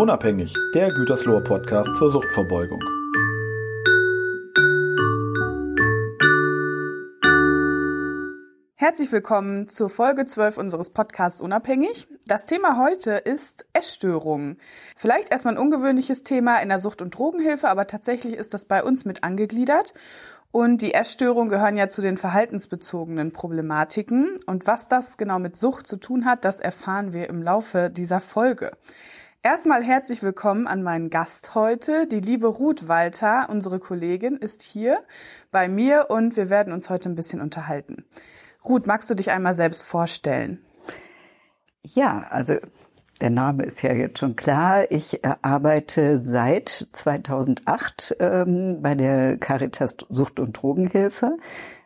Unabhängig, der Gütersloher Podcast zur Suchtverbeugung. Herzlich willkommen zur Folge 12 unseres Podcasts Unabhängig. Das Thema heute ist Essstörungen. Vielleicht erstmal ein ungewöhnliches Thema in der Sucht- und Drogenhilfe, aber tatsächlich ist das bei uns mit angegliedert. Und die Essstörungen gehören ja zu den verhaltensbezogenen Problematiken. Und was das genau mit Sucht zu tun hat, das erfahren wir im Laufe dieser Folge. Erstmal herzlich willkommen an meinen Gast heute. Die liebe Ruth Walter, unsere Kollegin, ist hier bei mir und wir werden uns heute ein bisschen unterhalten. Ruth, magst du dich einmal selbst vorstellen? Ja, also der Name ist ja jetzt schon klar. Ich äh, arbeite seit 2008 ähm, bei der Caritas Sucht- und Drogenhilfe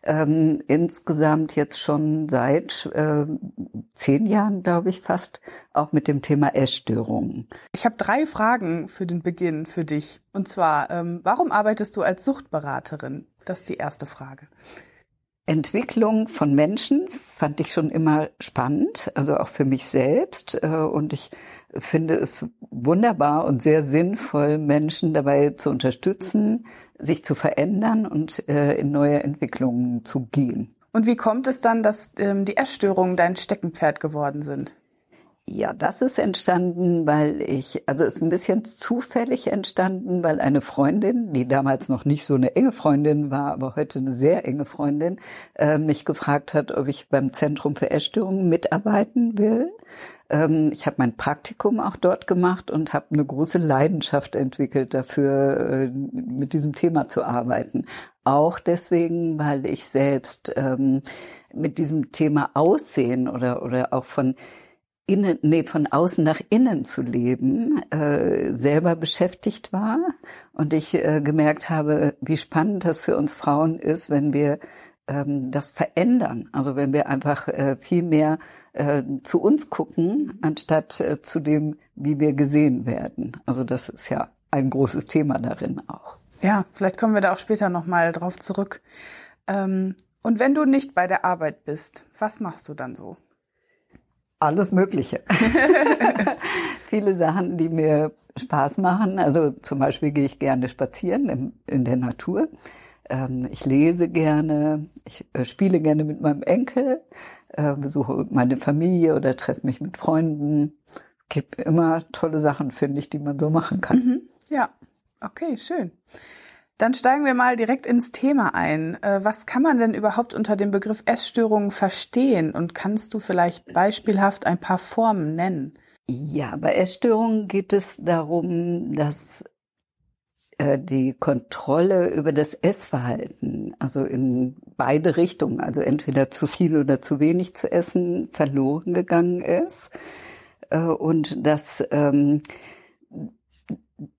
ähm, insgesamt jetzt schon seit äh, zehn Jahren, glaube ich, fast, auch mit dem Thema Essstörungen. Ich habe drei Fragen für den Beginn für dich. Und zwar, ähm, warum arbeitest du als Suchtberaterin? Das ist die erste Frage. Entwicklung von Menschen fand ich schon immer spannend, also auch für mich selbst. Äh, und ich finde es wunderbar und sehr sinnvoll, Menschen dabei zu unterstützen, sich zu verändern und äh, in neue Entwicklungen zu gehen. Und wie kommt es dann, dass ähm, die Essstörungen dein Steckenpferd geworden sind? Ja, das ist entstanden, weil ich, also ist ein bisschen zufällig entstanden, weil eine Freundin, die damals noch nicht so eine enge Freundin war, aber heute eine sehr enge Freundin, äh, mich gefragt hat, ob ich beim Zentrum für Essstörungen mitarbeiten will. Ähm, ich habe mein Praktikum auch dort gemacht und habe eine große Leidenschaft entwickelt dafür, äh, mit diesem Thema zu arbeiten. Auch deswegen, weil ich selbst ähm, mit diesem Thema Aussehen oder, oder auch von innen, nee, von außen nach innen zu leben, äh, selber beschäftigt war und ich äh, gemerkt habe, wie spannend das für uns Frauen ist, wenn wir ähm, das verändern. Also wenn wir einfach äh, viel mehr äh, zu uns gucken, anstatt äh, zu dem, wie wir gesehen werden. Also das ist ja ein großes Thema darin auch. Ja, vielleicht kommen wir da auch später nochmal drauf zurück. Ähm, und wenn du nicht bei der Arbeit bist, was machst du dann so? Alles Mögliche. Viele Sachen, die mir Spaß machen. Also zum Beispiel gehe ich gerne spazieren in, in der Natur. Ähm, ich lese gerne. Ich äh, spiele gerne mit meinem Enkel. Äh, besuche meine Familie oder treffe mich mit Freunden. Gibt immer tolle Sachen, finde ich, die man so machen kann. Mhm. Ja, okay, schön. Dann steigen wir mal direkt ins Thema ein. Äh, was kann man denn überhaupt unter dem Begriff Essstörungen verstehen? Und kannst du vielleicht beispielhaft ein paar Formen nennen? Ja, bei Essstörungen geht es darum, dass äh, die Kontrolle über das Essverhalten, also in beide Richtungen, also entweder zu viel oder zu wenig zu essen, verloren gegangen ist. Äh, und dass ähm,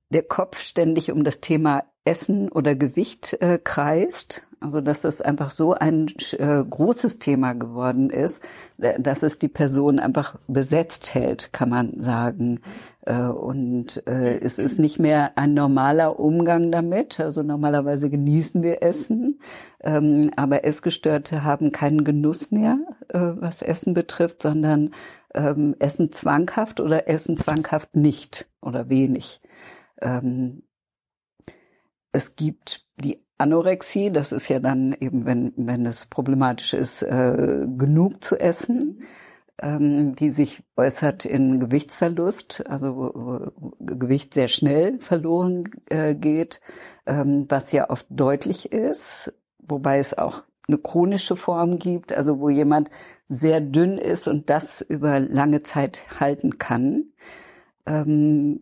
der Kopf ständig um das Thema Essen oder Gewicht äh, kreist. Also dass das einfach so ein äh, großes Thema geworden ist, dass es die Person einfach besetzt hält, kann man sagen. Äh, und äh, es ist nicht mehr ein normaler Umgang damit. Also normalerweise genießen wir Essen, ähm, aber Essgestörte haben keinen Genuss mehr, äh, was Essen betrifft, sondern ähm, essen zwanghaft oder essen zwanghaft nicht oder wenig. Ähm, es gibt die Anorexie, das ist ja dann eben, wenn, wenn es problematisch ist, äh, genug zu essen, ähm, die sich äußert in Gewichtsverlust, also wo, wo Gewicht sehr schnell verloren äh, geht, ähm, was ja oft deutlich ist, wobei es auch eine chronische Form gibt, also wo jemand sehr dünn ist und das über lange Zeit halten kann. Ähm,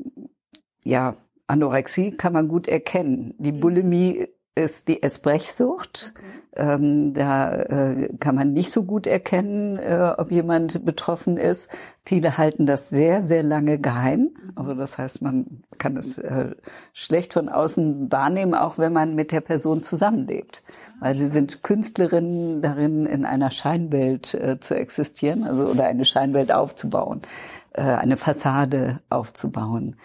ja, Anorexie kann man gut erkennen. Die mhm. Bulimie ist die Essbrechsucht. Okay. Ähm, da äh, kann man nicht so gut erkennen, äh, ob jemand betroffen ist. Viele halten das sehr, sehr lange geheim. Mhm. Also das heißt, man kann es äh, schlecht von außen wahrnehmen, auch wenn man mit der Person zusammenlebt. Weil sie sind Künstlerinnen darin, in einer Scheinwelt äh, zu existieren, also oder eine Scheinwelt aufzubauen, äh, eine Fassade aufzubauen.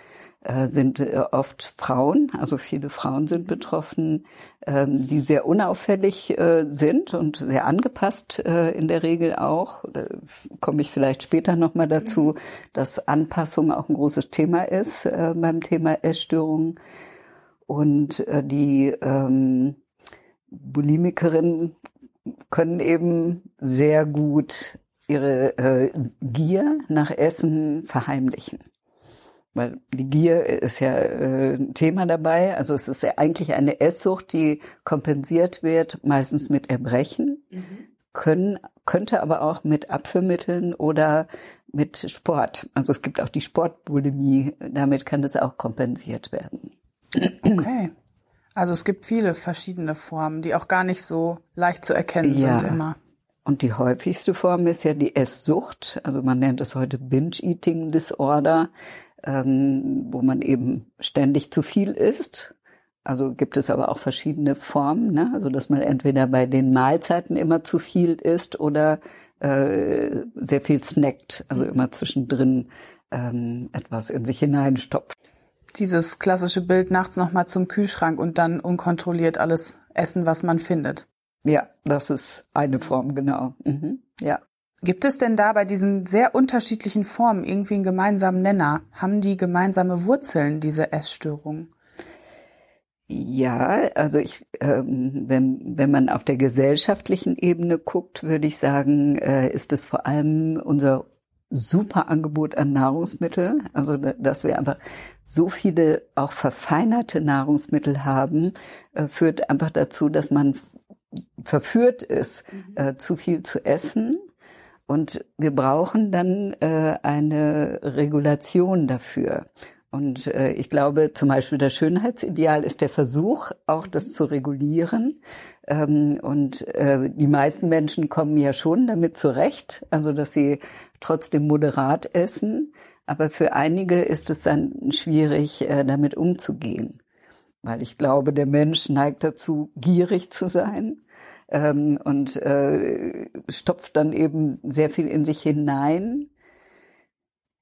Äh, sind äh, oft Frauen, also viele Frauen sind betroffen, ähm, die sehr unauffällig äh, sind und sehr angepasst in der Regel auch. Da komme ich vielleicht später nochmal dazu, dass Anpassung auch ein großes Thema ist beim Thema Essstörungen. Und die ähm, Bulimikerinnen können eben sehr gut ihre Gier nach Essen verheimlichen. Weil die Gier ist ja äh, ein Thema dabei. Also es ist ja eigentlich eine Esssucht, die kompensiert wird, meistens mit Erbrechen, mhm. können, könnte aber auch mit Abführmitteln oder mit Sport. Also es gibt auch die Sportbulimie, damit kann das auch kompensiert werden. Okay. Also es gibt viele verschiedene Formen, die auch gar nicht so leicht zu erkennen ja. sind immer. Und die häufigste Form ist ja die Esssucht. Also man nennt es heute Binge-Eating Disorder, ähm, wo man eben ständig zu viel isst. Also gibt es aber auch verschiedene Formen, ne? also dass man entweder bei den Mahlzeiten immer zu viel isst oder äh, sehr viel snackt, also immer zwischendrin ähm, etwas in sich hineinstopft. Dieses klassische Bild nachts nochmal zum Kühlschrank und dann unkontrolliert alles essen, was man findet. Ja, das ist eine Form, genau. Mhm. Ja. Gibt es denn da bei diesen sehr unterschiedlichen Formen irgendwie einen gemeinsamen Nenner? Haben die gemeinsame Wurzeln, diese Essstörungen? Ja, also ich, ähm, wenn, wenn man auf der gesellschaftlichen Ebene guckt, würde ich sagen, äh, ist es vor allem unser super Angebot an Nahrungsmittel. Also, dass wir einfach so viele auch verfeinerte Nahrungsmittel haben, äh, führt einfach dazu, dass man verführt ist, mhm. äh, zu viel zu essen. Und wir brauchen dann äh, eine Regulation dafür. Und äh, ich glaube, zum Beispiel das Schönheitsideal ist der Versuch, auch das zu regulieren. Ähm, und äh, die meisten Menschen kommen ja schon damit zurecht, also dass sie trotzdem moderat essen. Aber für einige ist es dann schwierig, äh, damit umzugehen weil ich glaube, der Mensch neigt dazu, gierig zu sein ähm, und äh, stopft dann eben sehr viel in sich hinein.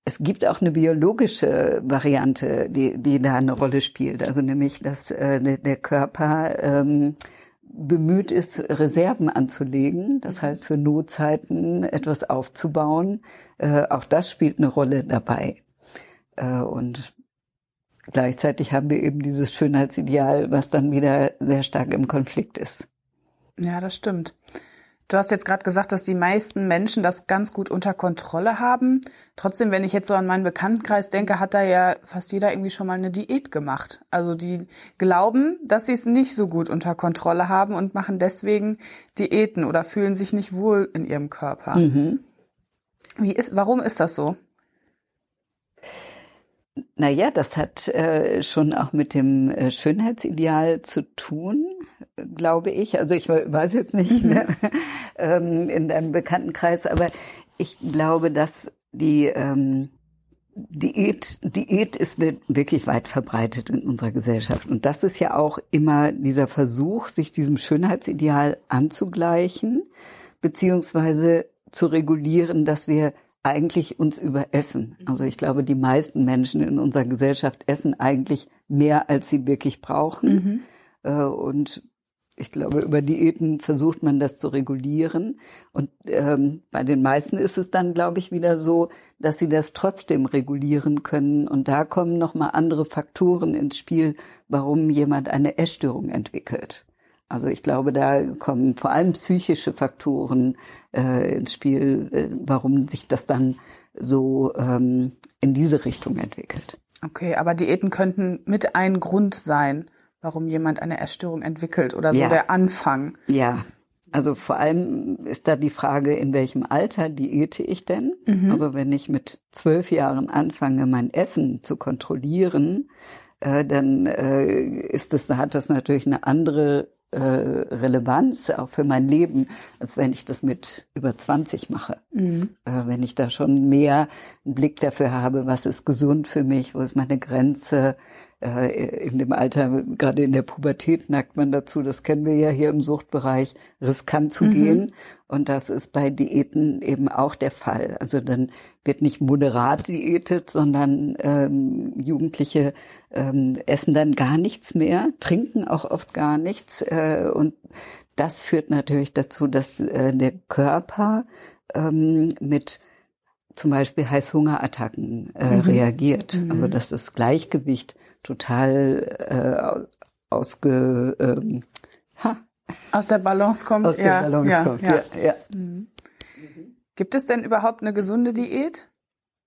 Es gibt auch eine biologische Variante, die, die da eine Rolle spielt, also nämlich, dass äh, der Körper ähm, bemüht ist, Reserven anzulegen, das heißt für Notzeiten etwas aufzubauen. Äh, auch das spielt eine Rolle dabei. Äh, und Gleichzeitig haben wir eben dieses Schönheitsideal, was dann wieder sehr stark im Konflikt ist. Ja, das stimmt. Du hast jetzt gerade gesagt, dass die meisten Menschen das ganz gut unter Kontrolle haben. Trotzdem, wenn ich jetzt so an meinen Bekanntenkreis denke, hat da ja fast jeder irgendwie schon mal eine Diät gemacht. Also die glauben, dass sie es nicht so gut unter Kontrolle haben und machen deswegen Diäten oder fühlen sich nicht wohl in ihrem Körper. Mhm. Wie ist, warum ist das so? Naja, das hat äh, schon auch mit dem äh, Schönheitsideal zu tun, glaube ich. Also ich weiß jetzt nicht ne, ähm, in deinem Bekanntenkreis, aber ich glaube, dass die ähm, Diät, Diät ist wirklich weit verbreitet in unserer Gesellschaft. Und das ist ja auch immer dieser Versuch, sich diesem Schönheitsideal anzugleichen, beziehungsweise zu regulieren, dass wir eigentlich uns überessen. Also ich glaube, die meisten Menschen in unserer Gesellschaft essen eigentlich mehr, als sie wirklich brauchen. Mhm. Und ich glaube, über Diäten versucht man das zu regulieren. Und ähm, bei den meisten ist es dann, glaube ich, wieder so, dass sie das trotzdem regulieren können. Und da kommen nochmal andere Faktoren ins Spiel, warum jemand eine Essstörung entwickelt. Also ich glaube, da kommen vor allem psychische Faktoren äh, ins Spiel, äh, warum sich das dann so ähm, in diese Richtung entwickelt. Okay, aber Diäten könnten mit ein Grund sein, warum jemand eine Essstörung entwickelt oder so ja. der Anfang. Ja, also vor allem ist da die Frage, in welchem Alter diete ich denn? Mhm. Also wenn ich mit zwölf Jahren anfange, mein Essen zu kontrollieren, äh, dann äh, ist das, hat das natürlich eine andere äh, Relevanz auch für mein Leben, als wenn ich das mit über 20 mache. Mhm. Äh, wenn ich da schon mehr einen Blick dafür habe, was ist gesund für mich, wo ist meine Grenze, in dem Alter, gerade in der Pubertät neigt man dazu, das kennen wir ja hier im Suchtbereich, riskant zu mhm. gehen. Und das ist bei Diäten eben auch der Fall. Also dann wird nicht moderat diätet, sondern ähm, Jugendliche ähm, essen dann gar nichts mehr, trinken auch oft gar nichts. Äh, und das führt natürlich dazu, dass äh, der Körper ähm, mit zum Beispiel Heißhungerattacken äh, mhm. reagiert. Mhm. Also dass das Gleichgewicht total äh, ausge ähm, ha. aus der Balance kommt. Aus ja, der Balance ja, kommt. Ja. Ja, ja. Mhm. Gibt es denn überhaupt eine gesunde Diät?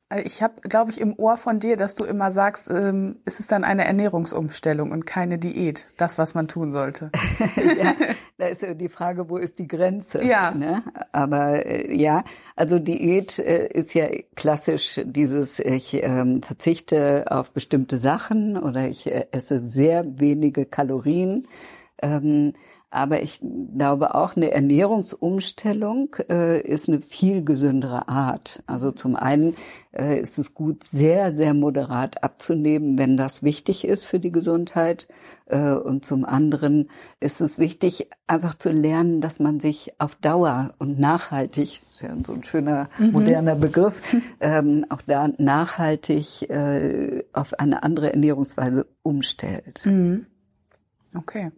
Äh, ich habe, glaube ich, im Ohr von dir, dass du immer sagst, ähm, es ist dann eine Ernährungsumstellung und keine Diät, das, was man tun sollte. ja, da ist ja die Frage, wo ist die Grenze? Ja. Ne? Aber äh, ja, also Diät äh, ist ja klassisch dieses, ich ähm, verzichte auf bestimmte Sachen oder ich äh, esse sehr wenige Kalorien. Ähm, aber ich glaube auch eine Ernährungsumstellung äh, ist eine viel gesündere Art. Also zum einen äh, ist es gut, sehr, sehr moderat abzunehmen, wenn das wichtig ist für die Gesundheit. Äh, und zum anderen ist es wichtig, einfach zu lernen, dass man sich auf Dauer und nachhaltig, ist ja so ein schöner mhm. moderner Begriff, ähm, auch da nachhaltig äh, auf eine andere Ernährungsweise umstellt. Mhm. Okay.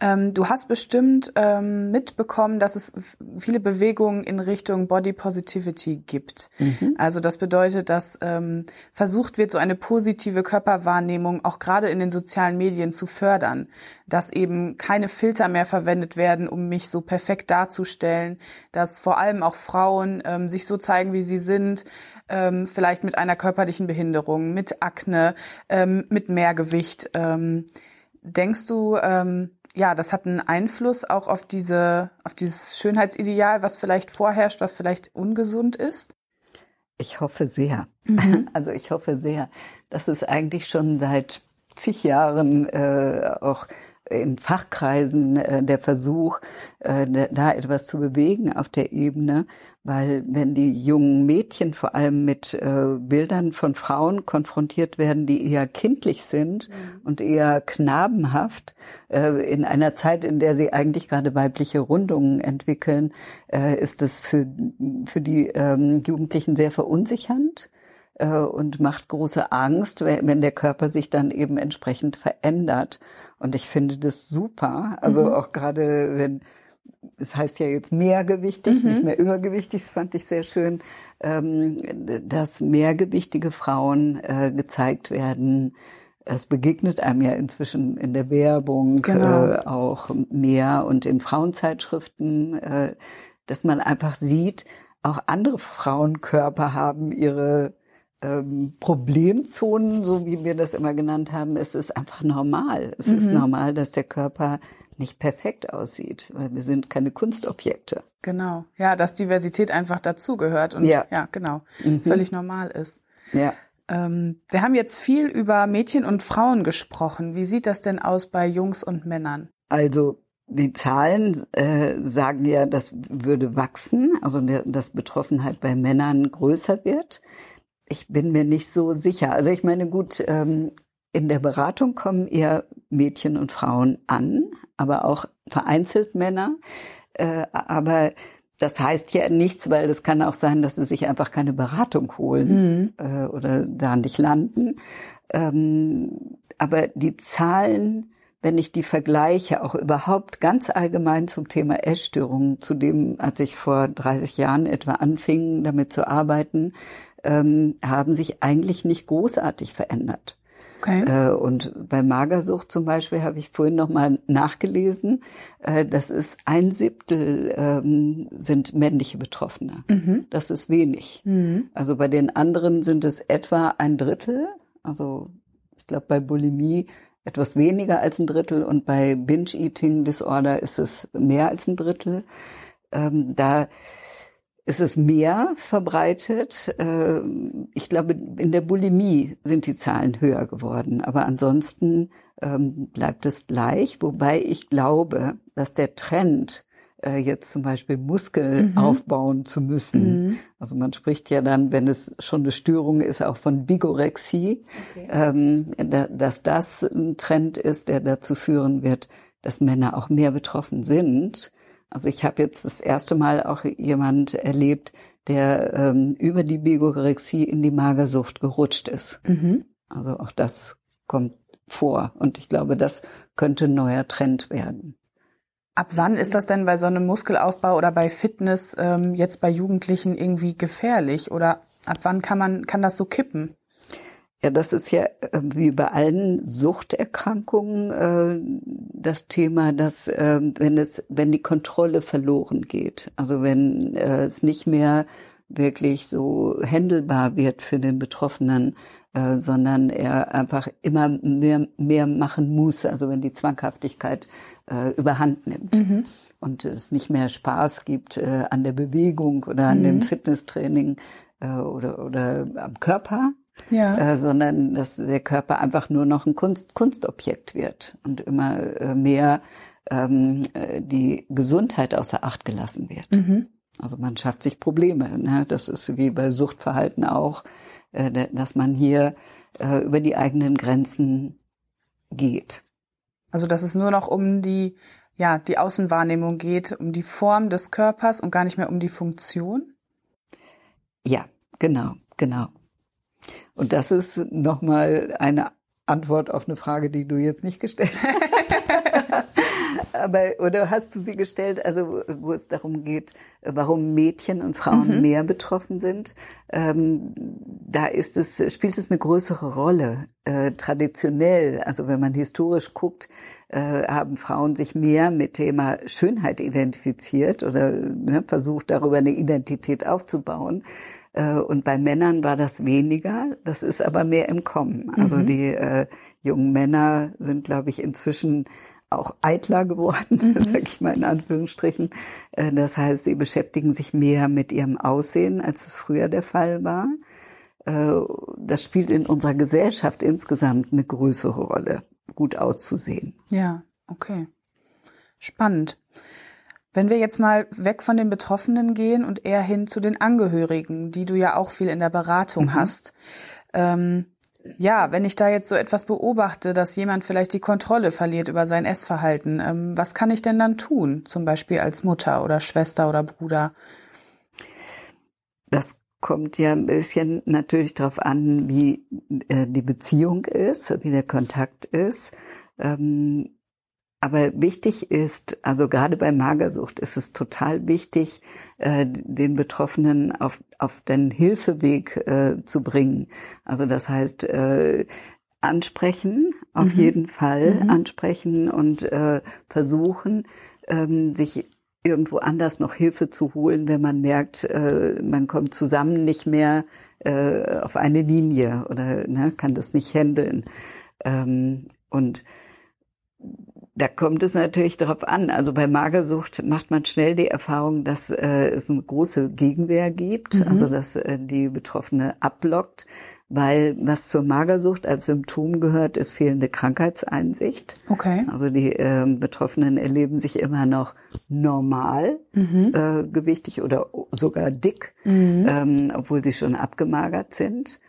Ähm, du hast bestimmt ähm, mitbekommen, dass es viele Bewegungen in Richtung Body Positivity gibt. Mhm. Also das bedeutet, dass ähm, versucht wird, so eine positive Körperwahrnehmung auch gerade in den sozialen Medien zu fördern, dass eben keine Filter mehr verwendet werden, um mich so perfekt darzustellen, dass vor allem auch Frauen ähm, sich so zeigen, wie sie sind, ähm, vielleicht mit einer körperlichen Behinderung, mit Akne, ähm, mit Mehrgewicht. Denkst du, ähm, ja, das hat einen Einfluss auch auf diese, auf dieses Schönheitsideal, was vielleicht vorherrscht, was vielleicht ungesund ist? Ich hoffe sehr. Mhm. Also ich hoffe sehr, dass es eigentlich schon seit zig Jahren äh, auch in Fachkreisen äh, der Versuch, äh, da etwas zu bewegen auf der Ebene, weil wenn die jungen Mädchen vor allem mit äh, Bildern von Frauen konfrontiert werden, die eher kindlich sind mhm. und eher knabenhaft, äh, in einer Zeit, in der sie eigentlich gerade weibliche Rundungen entwickeln, äh, ist es für, für die ähm, Jugendlichen sehr verunsichernd äh, und macht große Angst, wenn der Körper sich dann eben entsprechend verändert. Und ich finde das super. Also mhm. auch gerade wenn es heißt ja jetzt mehrgewichtig, mhm. nicht mehr übergewichtig, das fand ich sehr schön, ähm, dass mehrgewichtige Frauen äh, gezeigt werden. Es begegnet einem ja inzwischen in der Werbung genau. äh, auch mehr und in Frauenzeitschriften, äh, dass man einfach sieht, auch andere Frauenkörper haben ihre ähm, Problemzonen, so wie wir das immer genannt haben. Es ist einfach normal. Es mhm. ist normal, dass der Körper nicht perfekt aussieht, weil wir sind keine Kunstobjekte. Genau. Ja, dass Diversität einfach dazugehört und ja, ja genau, mhm. völlig normal ist. Ja. Ähm, wir haben jetzt viel über Mädchen und Frauen gesprochen. Wie sieht das denn aus bei Jungs und Männern? Also die Zahlen äh, sagen ja, das würde wachsen, also dass Betroffenheit bei Männern größer wird. Ich bin mir nicht so sicher. Also ich meine, gut, ähm, in der Beratung kommen eher Mädchen und Frauen an, aber auch vereinzelt Männer. Äh, aber das heißt ja nichts, weil es kann auch sein, dass sie sich einfach keine Beratung holen mhm. äh, oder da nicht landen. Ähm, aber die Zahlen, wenn ich die vergleiche, auch überhaupt ganz allgemein zum Thema Essstörungen, zu dem, als ich vor 30 Jahren etwa anfing, damit zu arbeiten, ähm, haben sich eigentlich nicht großartig verändert. Okay. Äh, und bei Magersucht zum Beispiel habe ich vorhin noch mal nachgelesen, äh, das ist ein Siebtel ähm, sind männliche Betroffene. Mhm. Das ist wenig. Mhm. Also bei den anderen sind es etwa ein Drittel. Also ich glaube bei Bulimie etwas weniger als ein Drittel und bei Binge-Eating Disorder ist es mehr als ein Drittel. Ähm, da ist es mehr verbreitet. Ähm, ich glaube, in der Bulimie sind die Zahlen höher geworden, aber ansonsten ähm, bleibt es gleich, wobei ich glaube, dass der Trend äh, jetzt zum Beispiel Muskel mhm. aufbauen zu müssen. Mhm. Also man spricht ja dann, wenn es schon eine Störung ist, auch von Bigorexie, okay. ähm, da, dass das ein Trend ist, der dazu führen wird, dass Männer auch mehr betroffen sind. Also ich habe jetzt das erste Mal auch jemand erlebt, der ähm, über die Bigorexie in die Magersucht gerutscht ist. Mhm. Also auch das kommt vor. Und ich glaube, das könnte ein neuer Trend werden. Ab wann ist das denn bei so einem Muskelaufbau oder bei Fitness ähm, jetzt bei Jugendlichen irgendwie gefährlich? Oder ab wann kann man, kann das so kippen? Ja, das ist ja äh, wie bei allen Suchterkrankungen äh, das Thema, dass äh, wenn es, wenn die Kontrolle verloren geht, also wenn äh, es nicht mehr wirklich so händelbar wird für den Betroffenen, äh, sondern er einfach immer mehr, mehr machen muss, also wenn die Zwanghaftigkeit äh, überhand nimmt. Mhm. Und es nicht mehr Spaß gibt äh, an der Bewegung oder an mhm. dem Fitnesstraining äh, oder, oder am Körper, ja. Äh, sondern dass der Körper einfach nur noch ein Kunst, Kunstobjekt wird und immer äh, mehr ähm, äh, die Gesundheit außer Acht gelassen wird. Mhm. Also man schafft sich Probleme. Ne? Das ist wie bei Suchtverhalten auch, äh, dass man hier äh, über die eigenen Grenzen geht. Also dass es nur noch um die, ja, die Außenwahrnehmung geht, um die Form des Körpers und gar nicht mehr um die Funktion? Ja, genau, genau. Und das ist nochmal eine Antwort auf eine Frage, die du jetzt nicht gestellt hast. Aber, oder hast du sie gestellt, also wo es darum geht, warum Mädchen und Frauen mhm. mehr betroffen sind? Ähm, da ist es, spielt es eine größere Rolle. Äh, traditionell, also wenn man historisch guckt, äh, haben Frauen sich mehr mit Thema Schönheit identifiziert oder ne, versucht, darüber eine Identität aufzubauen. Äh, und bei Männern war das weniger. Das ist aber mehr im Kommen. Also mhm. die äh, jungen Männer sind, glaube ich, inzwischen auch eitler geworden, mhm. sage ich mal in Anführungsstrichen. Äh, das heißt, sie beschäftigen sich mehr mit ihrem Aussehen, als es früher der Fall war. Äh, das spielt in unserer Gesellschaft insgesamt eine größere Rolle, gut auszusehen. Ja, okay. Spannend. Wenn wir jetzt mal weg von den Betroffenen gehen und eher hin zu den Angehörigen, die du ja auch viel in der Beratung mhm. hast. Ähm, ja, wenn ich da jetzt so etwas beobachte, dass jemand vielleicht die Kontrolle verliert über sein Essverhalten, ähm, was kann ich denn dann tun? Zum Beispiel als Mutter oder Schwester oder Bruder? Das kommt ja ein bisschen natürlich darauf an, wie äh, die Beziehung ist, wie der Kontakt ist. Ähm, aber wichtig ist, also gerade bei Magersucht ist es total wichtig, äh, den Betroffenen auf, auf den Hilfeweg äh, zu bringen. Also das heißt, äh, ansprechen, auf mhm. jeden Fall mhm. ansprechen und äh, versuchen, ähm, sich irgendwo anders noch Hilfe zu holen, wenn man merkt, äh, man kommt zusammen nicht mehr äh, auf eine Linie oder ne, kann das nicht handeln. Ähm, und da kommt es natürlich darauf an. Also bei Magersucht macht man schnell die Erfahrung, dass äh, es eine große Gegenwehr gibt, mhm. also dass äh, die Betroffene abblockt, weil was zur Magersucht als Symptom gehört, ist fehlende Krankheitseinsicht. Okay. Also die äh, Betroffenen erleben sich immer noch normal, mhm. äh, gewichtig oder sogar dick, mhm. ähm, obwohl sie schon abgemagert sind.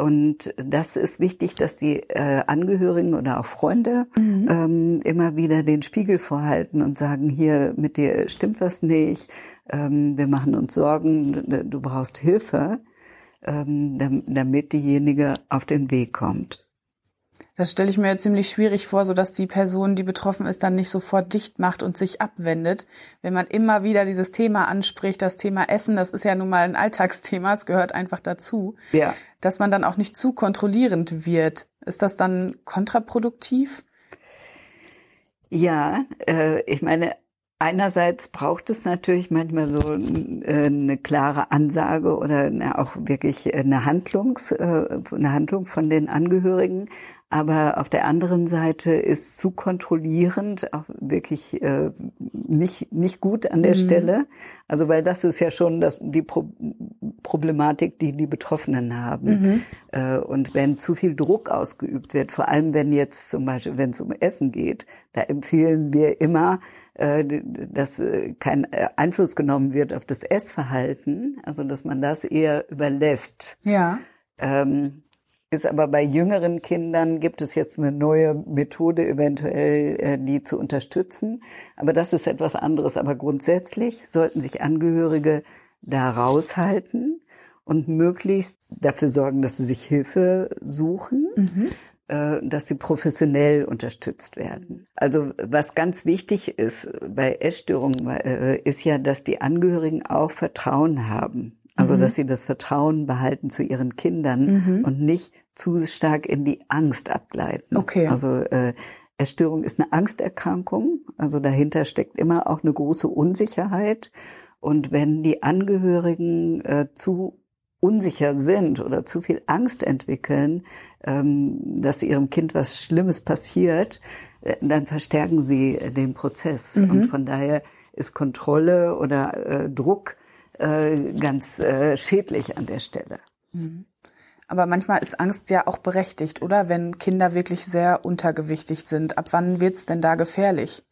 Und das ist wichtig, dass die äh, Angehörigen oder auch Freunde mhm. ähm, immer wieder den Spiegel vorhalten und sagen, hier mit dir stimmt was nicht, ähm, wir machen uns Sorgen, du brauchst Hilfe, ähm, damit diejenige auf den Weg kommt. Das stelle ich mir ziemlich schwierig vor, so dass die Person, die betroffen ist, dann nicht sofort dicht macht und sich abwendet. Wenn man immer wieder dieses Thema anspricht, das Thema Essen, das ist ja nun mal ein Alltagsthema, es gehört einfach dazu. Ja. Dass man dann auch nicht zu kontrollierend wird. Ist das dann kontraproduktiv? Ja, äh, ich meine, Einerseits braucht es natürlich manchmal so äh, eine klare Ansage oder auch wirklich eine Handlung, äh, eine Handlung von den Angehörigen. Aber auf der anderen Seite ist zu kontrollierend auch wirklich äh, nicht, nicht gut an der mhm. Stelle. Also weil das ist ja schon das, die Pro Problematik, die die Betroffenen haben. Mhm. Äh, und wenn zu viel Druck ausgeübt wird, vor allem wenn jetzt zum Beispiel, wenn es um Essen geht, da empfehlen wir immer, äh, dass äh, kein äh, Einfluss genommen wird auf das Essverhalten, also dass man das eher überlässt. Ja. Ähm, ist aber bei jüngeren Kindern gibt es jetzt eine neue Methode eventuell, äh, die zu unterstützen. Aber das ist etwas anderes. Aber grundsätzlich sollten sich Angehörige da raushalten und möglichst dafür sorgen, dass sie sich Hilfe suchen. Mhm dass sie professionell unterstützt werden. Also was ganz wichtig ist bei Essstörungen, ist ja, dass die Angehörigen auch Vertrauen haben. Also, mhm. dass sie das Vertrauen behalten zu ihren Kindern mhm. und nicht zu stark in die Angst abgleiten. Okay. Also, äh, Essstörung ist eine Angsterkrankung. Also dahinter steckt immer auch eine große Unsicherheit. Und wenn die Angehörigen äh, zu unsicher sind oder zu viel Angst entwickeln, ähm, dass ihrem Kind was Schlimmes passiert, äh, dann verstärken sie äh, den Prozess. Mhm. Und von daher ist Kontrolle oder äh, Druck äh, ganz äh, schädlich an der Stelle. Mhm. Aber manchmal ist Angst ja auch berechtigt, oder? Wenn Kinder wirklich sehr untergewichtig sind. Ab wann wird's denn da gefährlich?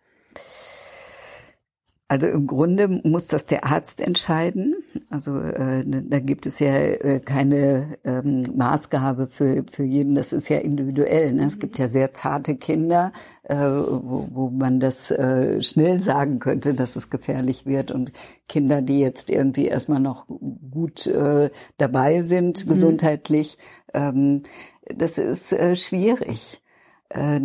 Also im Grunde muss das der Arzt entscheiden. Also äh, da gibt es ja äh, keine ähm, Maßgabe für, für jeden. Das ist ja individuell. Ne? Es gibt ja sehr zarte Kinder, wo, wo man das äh, schnell sagen könnte, dass es gefährlich wird. Und Kinder, die jetzt irgendwie erstmal noch gut äh, dabei sind, mhm. gesundheitlich, ähm, das ist äh, schwierig. Äh,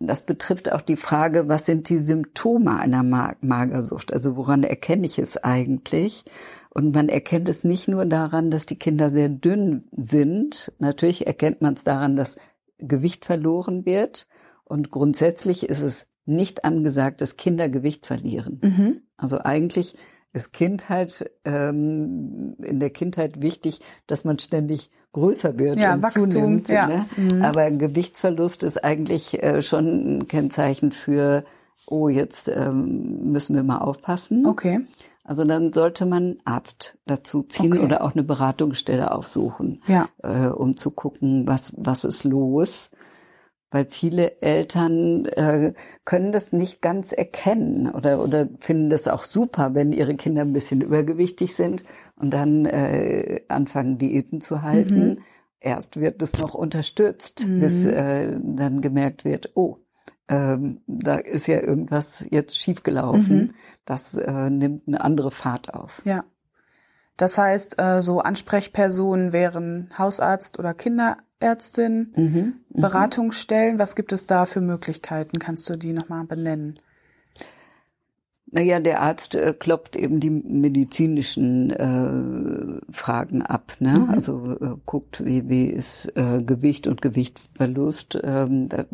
das betrifft auch die Frage, was sind die Symptome einer Magersucht? Also woran erkenne ich es eigentlich? Und man erkennt es nicht nur daran, dass die Kinder sehr dünn sind. Natürlich erkennt man es daran, dass Gewicht verloren wird. Und grundsätzlich ist es nicht angesagt, dass Kinder Gewicht verlieren. Mhm. Also eigentlich ist Kindheit ähm, in der Kindheit wichtig, dass man ständig größer wird ja, und Wachstum, zunimmt. Ja. Ne? Mhm. Aber Gewichtsverlust ist eigentlich äh, schon ein Kennzeichen für, oh, jetzt ähm, müssen wir mal aufpassen. Okay. Also dann sollte man Arzt dazu ziehen okay. oder auch eine Beratungsstelle aufsuchen, ja. äh, um zu gucken, was was ist los weil viele Eltern äh, können das nicht ganz erkennen oder oder finden das auch super, wenn ihre Kinder ein bisschen übergewichtig sind und dann äh, anfangen Diäten zu halten. Mhm. Erst wird es noch unterstützt, mhm. bis äh, dann gemerkt wird, oh, ähm, da ist ja irgendwas jetzt schiefgelaufen. Mhm. Das äh, nimmt eine andere Fahrt auf. Ja. Das heißt, äh, so Ansprechpersonen wären Hausarzt oder Kinder Ärztin, mhm, mhm, Beratungsstellen. Was gibt es da für Möglichkeiten? Kannst du die nochmal benennen? Naja, der Arzt äh, kloppt eben die medizinischen äh, Fragen ab. Ne? Mhm. Also äh, guckt, wie, wie ist äh, Gewicht und Gewichtverlust. Ähm, da,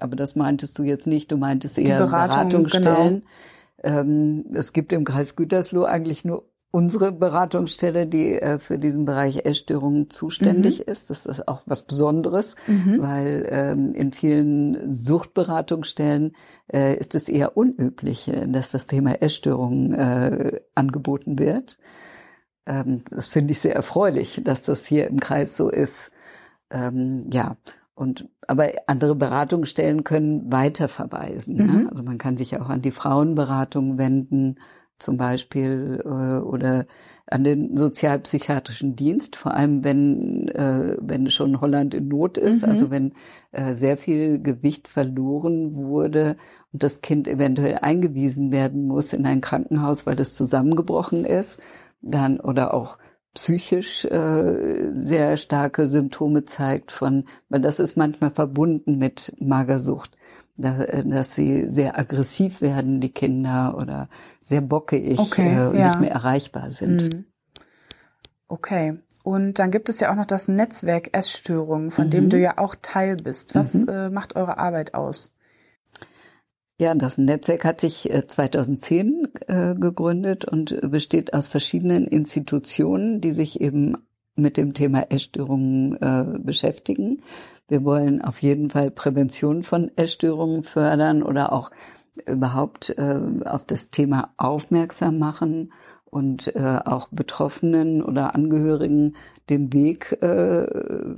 aber das meintest du jetzt nicht. Du meintest eher Beratung, Beratungsstellen. Genau. Ähm, es gibt im Kreis Gütersloh eigentlich nur unsere Beratungsstelle, die äh, für diesen Bereich Essstörungen zuständig mhm. ist. Das ist auch was Besonderes, mhm. weil ähm, in vielen Suchtberatungsstellen äh, ist es eher unüblich, äh, dass das Thema Essstörungen äh, angeboten wird. Ähm, das finde ich sehr erfreulich, dass das hier im Kreis so ist. Ähm, ja, und aber andere Beratungsstellen können weiter verweisen. Ne? Mhm. Ne? Also man kann sich auch an die Frauenberatung wenden zum Beispiel äh, oder an den sozialpsychiatrischen Dienst, vor allem wenn äh, wenn schon Holland in Not ist, mhm. also wenn äh, sehr viel Gewicht verloren wurde und das Kind eventuell eingewiesen werden muss in ein Krankenhaus, weil es zusammengebrochen ist, dann oder auch psychisch äh, sehr starke Symptome zeigt von, weil das ist manchmal verbunden mit Magersucht dass sie sehr aggressiv werden, die Kinder, oder sehr bockig okay, äh, und ja. nicht mehr erreichbar sind. Mhm. Okay. Und dann gibt es ja auch noch das Netzwerk Essstörungen, von mhm. dem du ja auch Teil bist. Was mhm. äh, macht eure Arbeit aus? Ja, das Netzwerk hat sich 2010 äh, gegründet und besteht aus verschiedenen Institutionen, die sich eben mit dem Thema Essstörungen äh, beschäftigen. Wir wollen auf jeden Fall Prävention von Essstörungen fördern oder auch überhaupt äh, auf das Thema aufmerksam machen und äh, auch Betroffenen oder Angehörigen den Weg äh,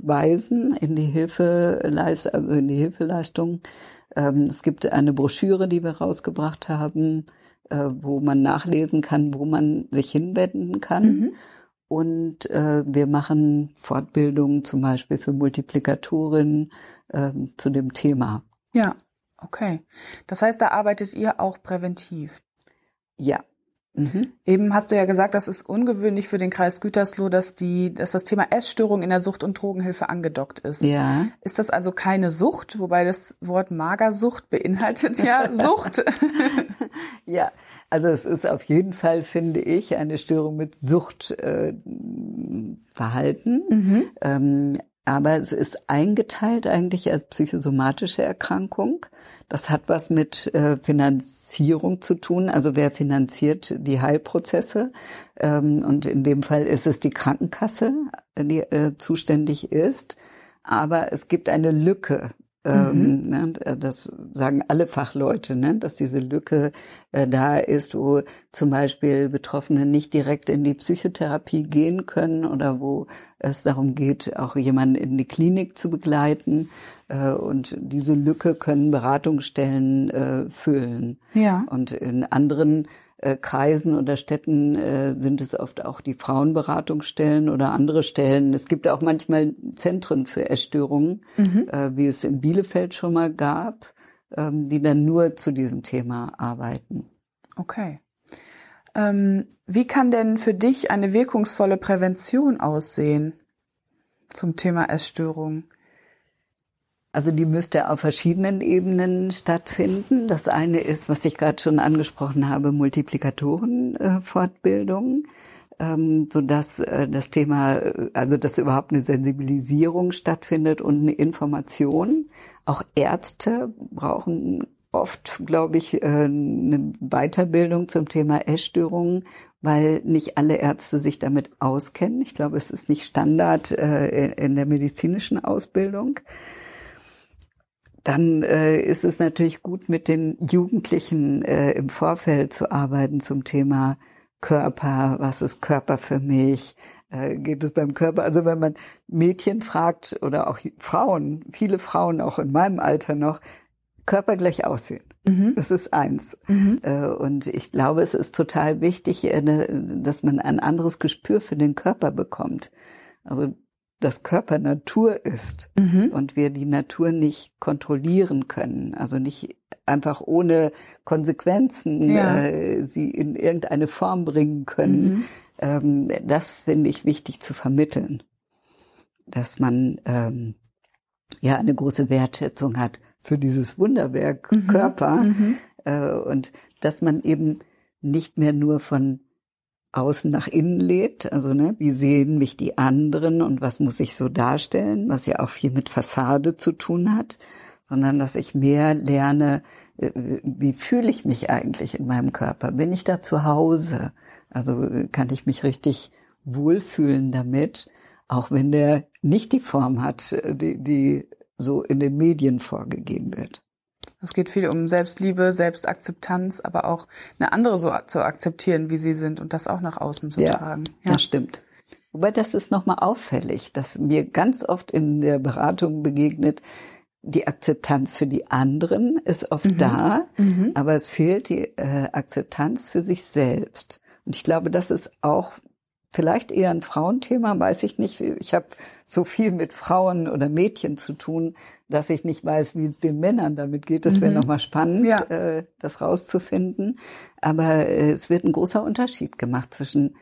weisen in die Hilfeleistung, also in die Hilfeleistung. Ähm, es gibt eine Broschüre, die wir rausgebracht haben, äh, wo man nachlesen kann, wo man sich hinwenden kann. Mhm. Und äh, wir machen Fortbildungen zum Beispiel für Multiplikatorinnen äh, zu dem Thema. Ja, okay. Das heißt, da arbeitet ihr auch präventiv. Ja, Mhm. Eben hast du ja gesagt, das ist ungewöhnlich für den Kreis Gütersloh, dass die, dass das Thema Essstörung in der Sucht- und Drogenhilfe angedockt ist. Ja. Ist das also keine Sucht, wobei das Wort Magersucht beinhaltet ja Sucht? ja, also es ist auf jeden Fall, finde ich, eine Störung mit Suchtverhalten. Äh, mhm. ähm, aber es ist eingeteilt eigentlich als psychosomatische Erkrankung. Das hat was mit äh, Finanzierung zu tun. Also wer finanziert die Heilprozesse? Ähm, und in dem Fall ist es die Krankenkasse, die äh, zuständig ist. Aber es gibt eine Lücke ähm, mhm. ne, das sagen alle Fachleute, ne, dass diese Lücke äh, da ist, wo zum Beispiel Betroffene nicht direkt in die Psychotherapie gehen können oder wo es darum geht, auch jemanden in die Klinik zu begleiten. Äh, und diese Lücke können Beratungsstellen äh, füllen. Ja. Und in anderen äh, Kreisen oder Städten äh, sind es oft auch die Frauenberatungsstellen oder andere Stellen. Es gibt auch manchmal Zentren für Essstörungen, mhm. äh, wie es in Bielefeld schon mal gab, ähm, die dann nur zu diesem Thema arbeiten. Okay. Ähm, wie kann denn für dich eine wirkungsvolle Prävention aussehen zum Thema Essstörung? Also die müsste auf verschiedenen Ebenen stattfinden. Das eine ist, was ich gerade schon angesprochen habe, Multiplikatorenfortbildung, äh, ähm, so dass äh, das Thema, äh, also dass überhaupt eine Sensibilisierung stattfindet und eine Information. Auch Ärzte brauchen oft, glaube ich, eine Weiterbildung zum Thema Essstörungen, weil nicht alle Ärzte sich damit auskennen. Ich glaube, es ist nicht Standard in der medizinischen Ausbildung dann äh, ist es natürlich gut, mit den Jugendlichen äh, im Vorfeld zu arbeiten zum Thema Körper, was ist Körper für mich, äh, geht es beim Körper, also wenn man Mädchen fragt oder auch Frauen, viele Frauen auch in meinem Alter noch, Körper gleich aussehen. Mhm. Das ist eins. Mhm. Äh, und ich glaube, es ist total wichtig, äh, ne, dass man ein anderes Gespür für den Körper bekommt. Also das Körper Natur ist mhm. und wir die Natur nicht kontrollieren können, also nicht einfach ohne Konsequenzen ja. äh, sie in irgendeine Form bringen können. Mhm. Ähm, das finde ich wichtig zu vermitteln, dass man ähm, ja eine große Wertschätzung hat für dieses Wunderwerk mhm. Körper mhm. äh, und dass man eben nicht mehr nur von außen nach innen lebt. Also, ne, wie sehen mich die anderen und was muss ich so darstellen, was ja auch viel mit Fassade zu tun hat, sondern dass ich mehr lerne, äh, wie fühle ich mich eigentlich in meinem Körper? Bin ich da zu Hause? Also kann ich mich richtig wohlfühlen damit, auch wenn der nicht die Form hat, äh, die, die so in den Medien vorgegeben wird. Es geht viel um Selbstliebe, Selbstakzeptanz, aber auch eine andere so zu akzeptieren, wie sie sind und das auch nach außen zu ja, tragen. Ja, das stimmt. Wobei das ist nochmal auffällig, dass mir ganz oft in der Beratung begegnet, die Akzeptanz für die anderen ist oft mhm. da, mhm. aber es fehlt die äh, Akzeptanz für sich selbst. Und ich glaube, das ist auch vielleicht eher ein Frauenthema, weiß ich nicht. Ich habe so viel mit Frauen oder Mädchen zu tun, dass ich nicht weiß, wie es den Männern damit geht. Das wäre mhm. nochmal spannend, ja. äh, das rauszufinden. Aber äh, es wird ein großer Unterschied gemacht zwischen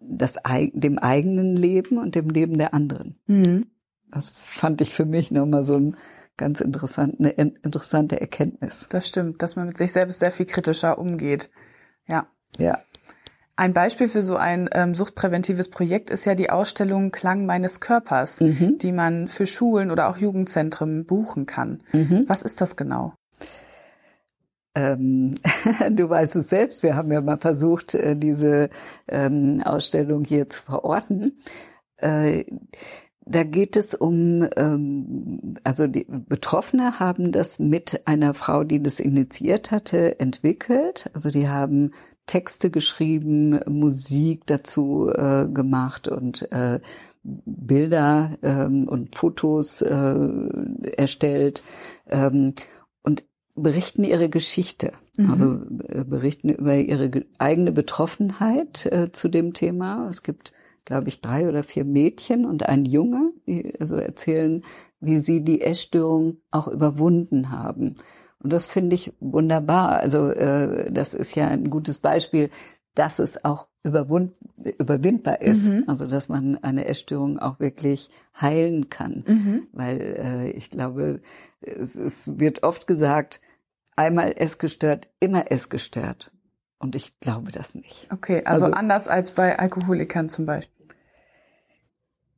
das, dem eigenen Leben und dem Leben der anderen. Mhm. Das fand ich für mich nochmal so ein ganz interessant, eine interessante Erkenntnis. Das stimmt, dass man mit sich selbst sehr viel kritischer umgeht. Ja. Ja. Ein Beispiel für so ein ähm, suchtpräventives Projekt ist ja die Ausstellung Klang meines Körpers, mhm. die man für Schulen oder auch Jugendzentren buchen kann. Mhm. Was ist das genau? Ähm, du weißt es selbst, wir haben ja mal versucht, äh, diese ähm, Ausstellung hier zu verorten. Äh, da geht es um, ähm, also die Betroffene haben das mit einer Frau, die das initiiert hatte, entwickelt. Also die haben Texte geschrieben, Musik dazu äh, gemacht und äh, Bilder ähm, und Fotos äh, erstellt. Ähm, und berichten ihre Geschichte, mhm. also äh, berichten über ihre eigene Betroffenheit äh, zu dem Thema. Es gibt, glaube ich, drei oder vier Mädchen und ein Junge, die also erzählen, wie sie die Essstörung auch überwunden haben. Und das finde ich wunderbar. Also äh, das ist ja ein gutes Beispiel, dass es auch überwund überwindbar ist. Mhm. Also dass man eine Essstörung auch wirklich heilen kann. Mhm. Weil äh, ich glaube, es, es wird oft gesagt, einmal essgestört, immer essgestört. Und ich glaube das nicht. Okay, also, also anders als bei Alkoholikern zum Beispiel.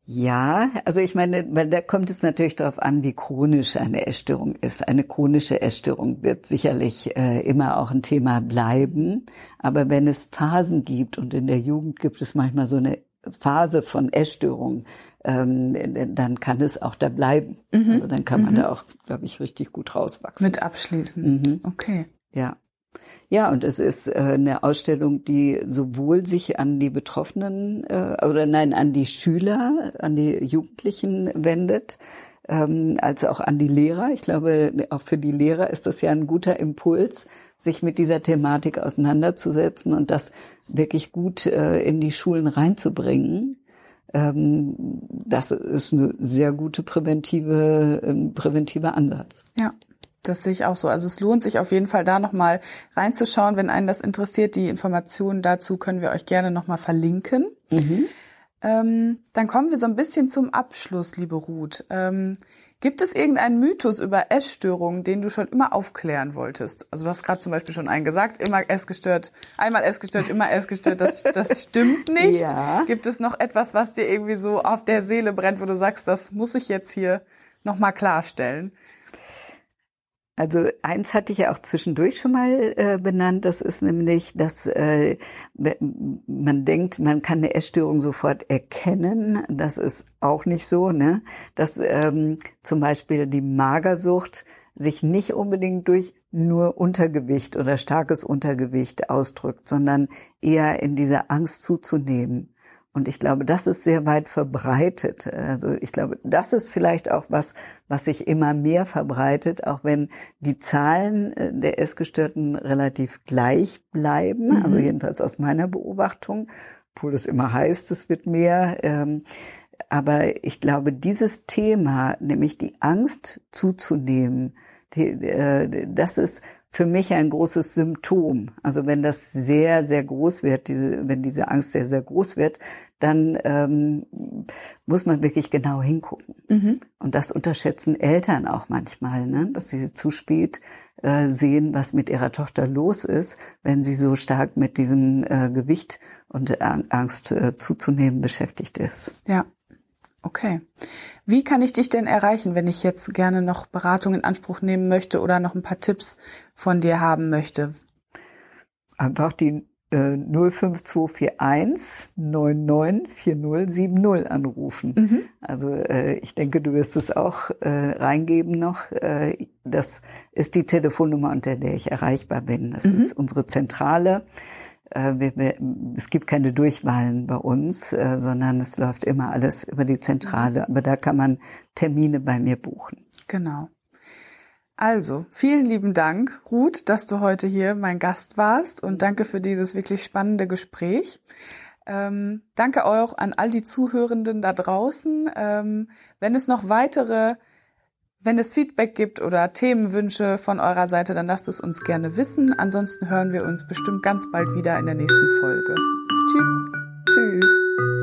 Ja, also ich meine, weil da kommt es natürlich darauf an, wie chronisch eine Essstörung ist. Eine chronische Essstörung wird sicherlich äh, immer auch ein Thema bleiben. Aber wenn es Phasen gibt und in der Jugend gibt es manchmal so eine Phase von Essstörung, ähm, dann kann es auch da bleiben. Mhm. Also dann kann man mhm. da auch, glaube ich, richtig gut rauswachsen. Mit abschließen. Mhm. Okay. Ja. Ja, und es ist äh, eine Ausstellung, die sowohl sich an die Betroffenen äh, oder nein, an die Schüler, an die Jugendlichen wendet, ähm, als auch an die Lehrer. Ich glaube, auch für die Lehrer ist das ja ein guter Impuls, sich mit dieser Thematik auseinanderzusetzen und das wirklich gut äh, in die Schulen reinzubringen. Ähm, das ist eine sehr gute präventive, äh, präventiver Ansatz. Ja. Das sehe ich auch so. Also es lohnt sich auf jeden Fall da nochmal reinzuschauen, wenn einen das interessiert. Die Informationen dazu können wir euch gerne nochmal verlinken. Mhm. Ähm, dann kommen wir so ein bisschen zum Abschluss, liebe Ruth. Ähm, gibt es irgendeinen Mythos über Essstörungen, den du schon immer aufklären wolltest? Also du hast gerade zum Beispiel schon einen gesagt, immer Essgestört, einmal Essgestört, immer Essgestört, das, das stimmt nicht. Ja. Gibt es noch etwas, was dir irgendwie so auf der Seele brennt, wo du sagst, das muss ich jetzt hier nochmal klarstellen? Also eins hatte ich ja auch zwischendurch schon mal äh, benannt, das ist nämlich, dass äh, man denkt, man kann eine Essstörung sofort erkennen. Das ist auch nicht so, ne? Dass ähm, zum Beispiel die Magersucht sich nicht unbedingt durch nur Untergewicht oder starkes Untergewicht ausdrückt, sondern eher in dieser Angst zuzunehmen. Und ich glaube, das ist sehr weit verbreitet. Also ich glaube, das ist vielleicht auch was, was sich immer mehr verbreitet, auch wenn die Zahlen äh, der Essgestörten relativ gleich bleiben. Mhm. Also jedenfalls aus meiner Beobachtung, obwohl es immer heißt, es wird mehr. Ähm, aber ich glaube, dieses Thema, nämlich die Angst zuzunehmen, äh, das ist für mich ein großes Symptom. Also wenn das sehr, sehr groß wird, diese, wenn diese Angst sehr, sehr groß wird, dann ähm, muss man wirklich genau hingucken. Mhm. Und das unterschätzen Eltern auch manchmal, ne? dass sie zu spät äh, sehen, was mit ihrer Tochter los ist, wenn sie so stark mit diesem äh, Gewicht und Angst äh, zuzunehmen beschäftigt ist. Ja. Okay. Wie kann ich dich denn erreichen, wenn ich jetzt gerne noch Beratung in Anspruch nehmen möchte oder noch ein paar Tipps von dir haben möchte? Einfach die äh, 05241 994070 anrufen. Mhm. Also äh, ich denke, du wirst es auch äh, reingeben noch. Äh, das ist die Telefonnummer, unter der ich erreichbar bin. Das mhm. ist unsere Zentrale. Äh, es gibt keine Durchwahlen bei uns, äh, sondern es läuft immer alles über die Zentrale. Aber da kann man Termine bei mir buchen. Genau. Also, vielen lieben Dank, Ruth, dass du heute hier mein Gast warst und danke für dieses wirklich spannende Gespräch. Ähm, danke auch an all die Zuhörenden da draußen. Ähm, wenn es noch weitere, wenn es Feedback gibt oder Themenwünsche von eurer Seite, dann lasst es uns gerne wissen. Ansonsten hören wir uns bestimmt ganz bald wieder in der nächsten Folge. Tschüss. Tschüss.